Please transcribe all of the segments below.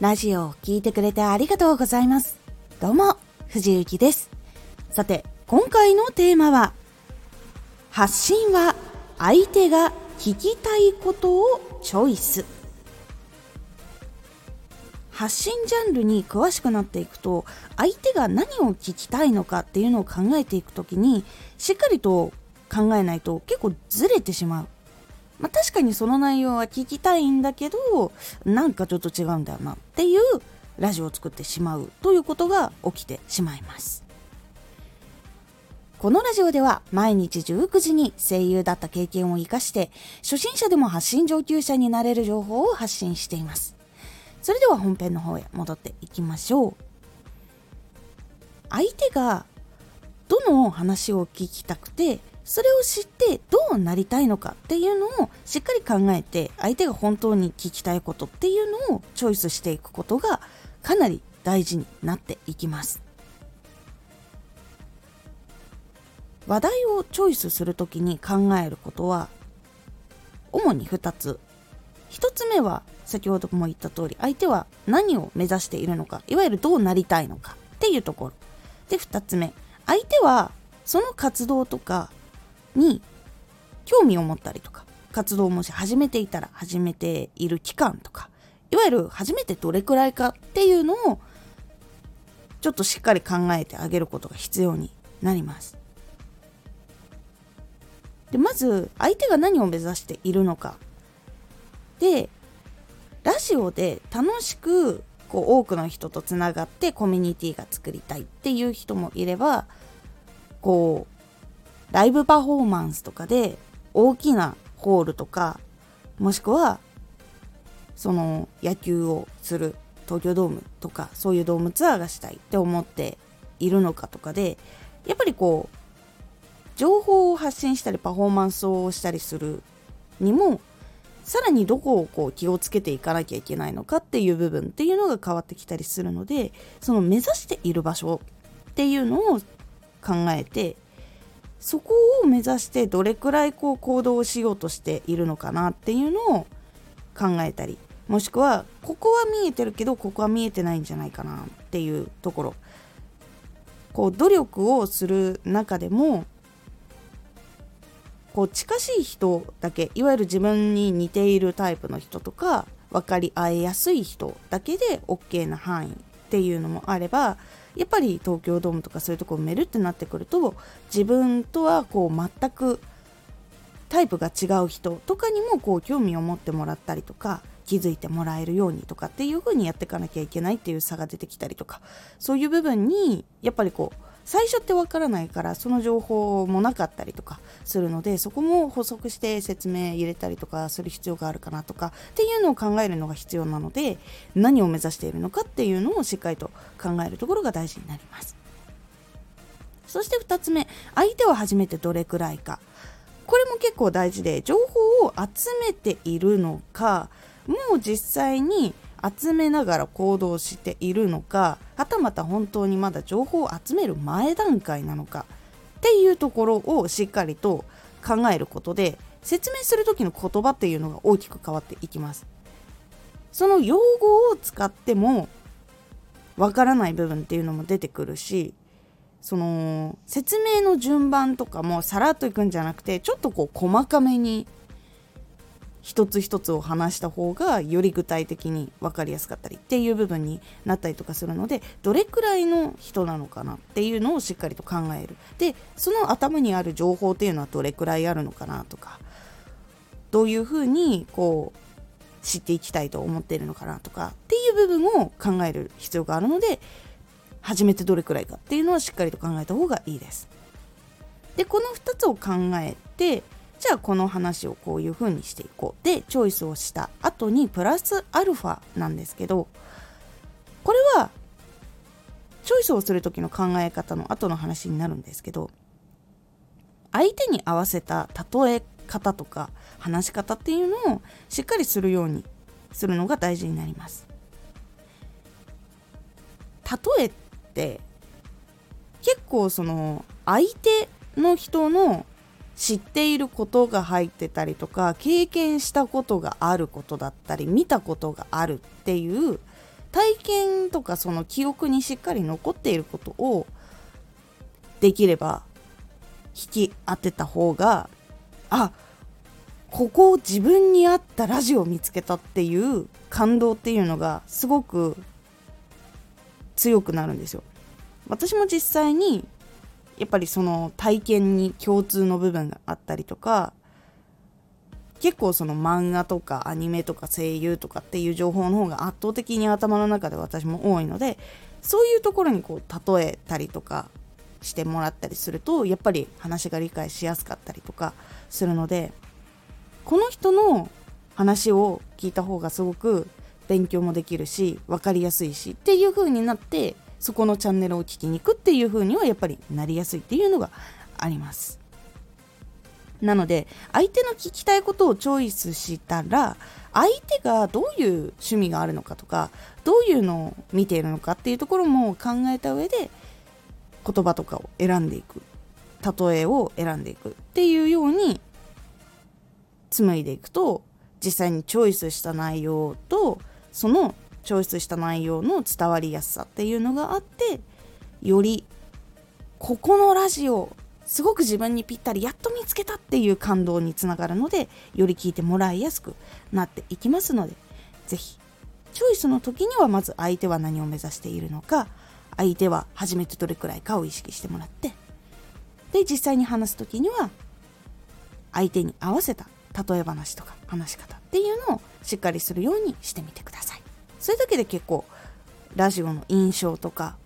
ラジオを聴いてくれてありがとうございます。どうも、藤幸です。さて、今回のテーマは、発信は相手が聞きたいことをチョイス。発信ジャンルに詳しくなっていくと相手が何を聞きたいのかっていうのを考えていく時にしっかりと考えないと結構ずれてしまうまあ、確かにその内容は聞きたいんだけどなんかちょっと違うんだよなっていうラジオを作ってしまうということが起きてしまいます。このラジオでは毎日19時に声優だった経験を生かして初心者でも発信上級者になれる情報を発信しています。それでは本編の方へ戻っていきましょう。相手がどの話を聞きたくてそれを知ってどうなりたいのかっていうのをしっかり考えて相手が本当に聞きたいことっていうのをチョイスしていくことがかなり大事になっていきます。話題をチョイスする時に考えることは主に2つ。1つ目は先ほども言った通り相手は何を目指しているのかいわゆるどうなりたいのかっていうところ。で2つ目。相手はその活動とかに興味を持ったりとか活動もし始めていたら始めている期間とかいわゆる初めてどれくらいかっていうのをちょっとしっかり考えてあげることが必要になります。でまず相手が何を目指しているのかでラジオで楽しくこう多くの人とつながってコミュニティが作りたいっていう人もいればこうライブパフォーマンスとかで大きなホールとかもしくはその野球をする東京ドームとかそういうドームツアーがしたいって思っているのかとかでやっぱりこう情報を発信したりパフォーマンスをしたりするにもさらにどこをこう気をつけていかなきゃいけないのかっていう部分っていうのが変わってきたりするのでその目指している場所っていうのを考えてそこを目指してどれくらいこう行動をしようとしているのかなっていうのを考えたりもしくはここは見えてるけどここは見えてないんじゃないかなっていうところ。こう努力をする中でもこう近しい人だけいわゆる自分に似ているタイプの人とか分かり合いやすい人だけで OK な範囲っていうのもあればやっぱり東京ドームとかそういうとこ埋めるってなってくると自分とはこう全くタイプが違う人とかにもこう興味を持ってもらったりとか気づいてもらえるようにとかっていう風にやっていかなきゃいけないっていう差が出てきたりとかそういう部分にやっぱりこう最初ってわからないからその情報もなかったりとかするのでそこも補足して説明入れたりとかする必要があるかなとかっていうのを考えるのが必要なので何を目指しているのかっていうのをしっかりと考えるところが大事になります。そして2つ目相手は初めてどれくらいか。これも結構大事で情報を集めているのかもう実際に集めながら行動しているのかはたまた本当にまだ情報を集める前段階なのかっていうところをしっかりと考えることで説明する時の言葉っていうのが大きく変わっていきます。その用語を使ってもわからない部分っていうのも出てくるしその説明の順番とかもさらっといくんじゃなくてちょっとこう細かめに一つ一つを話した方がより具体的に分かりやすかったりっていう部分になったりとかするのでどれくらいの人なのかなっていうのをしっかりと考えるでその頭にある情報っていうのはどれくらいあるのかなとかどういうふうにこう知っていきたいと思っているのかなとかっていう部分を考える必要があるので初めてどれくらいかっていうのはしっかりと考えた方がいいです。でこの2つを考えてじゃあこの話をこういう風にしていこう。でチョイスをした後にプラスアルファなんですけどこれはチョイスをする時の考え方の後の話になるんですけど相手に合わせた例え方とか話し方っていうのをしっかりするようにするのが大事になります。例えって結構その相手の人の知っていることが入ってたりとか経験したことがあることだったり見たことがあるっていう体験とかその記憶にしっかり残っていることをできれば引き当てた方があここを自分に合ったラジオを見つけたっていう感動っていうのがすごく強くなるんですよ。私も実際にやっぱりその体験に共通の部分があったりとか結構その漫画とかアニメとか声優とかっていう情報の方が圧倒的に頭の中で私も多いのでそういうところにこう例えたりとかしてもらったりするとやっぱり話が理解しやすかったりとかするのでこの人の話を聞いた方がすごく勉強もできるし分かりやすいしっていう風になってそこのチャンネルを聞きに行くっていう風にはやっぱりなりやすいっていうのがあります。なので相手の聞きたいことをチョイスしたら相手がどういう趣味があるのかとかどういうのを見ているのかっていうところも考えた上で言葉とかを選んでいく。例えを選んでいくっていうように紡いでいくと実際にチョイスした内容とそのチョイスした内容の伝わりやすさっていうのがあってよりここのラジオすごく自分にぴったりやっと見つけたっていう感動につながるのでより聞いてもらいやすくなっていきますので是非チョイスの時にはまず相手は何を目指しているのか相手は初めてどれくらいかを意識してもらってで実際に話す時には相手に合わせた例え話とか話し方っていうのをしっかりするようにしてみてください。それだけで結構ラジオの印象とか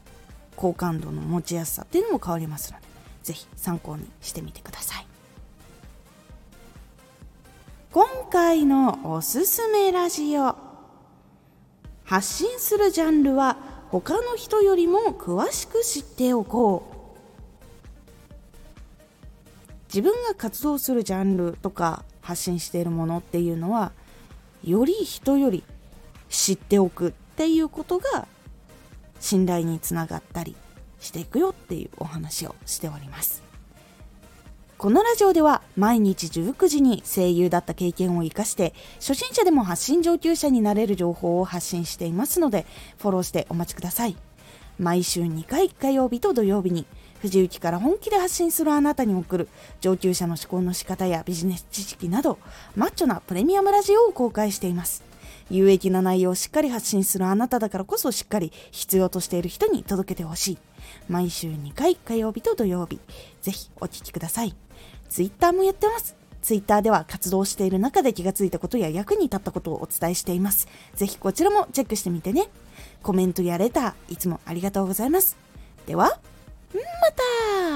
好感度の持ちやすさっていうのも変わりますので是非参考にしてみてください。今回のおすすめラジオ発信するジャンルは他の人よりも詳しく知っておこう。自分が活動するジャンルとか発信しているものっていうのはより人より知っておくっていうことが信頼につながったりしていくよっていうお話をしております。このラジオでは毎日19時に声優だった経験を生かして初心者でも発信上級者になれる情報を発信していますのでフォローしてお待ちください。毎週2回火曜日と土曜日に藤雪から本気で発信するあなたに送る上級者の思考の仕方やビジネス知識などマッチョなプレミアムラジオを公開しています。有益な内容をしっかり発信するあなただからこそしっかり必要としている人に届けてほしい。毎週2回火曜日と土曜日、ぜひお聴きください。Twitter もやってます。Twitter では活動している中で気がついたことや役に立ったことをお伝えしています。ぜひこちらもチェックしてみてね。コメントやレター、いつもありがとうございます。では、ま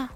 た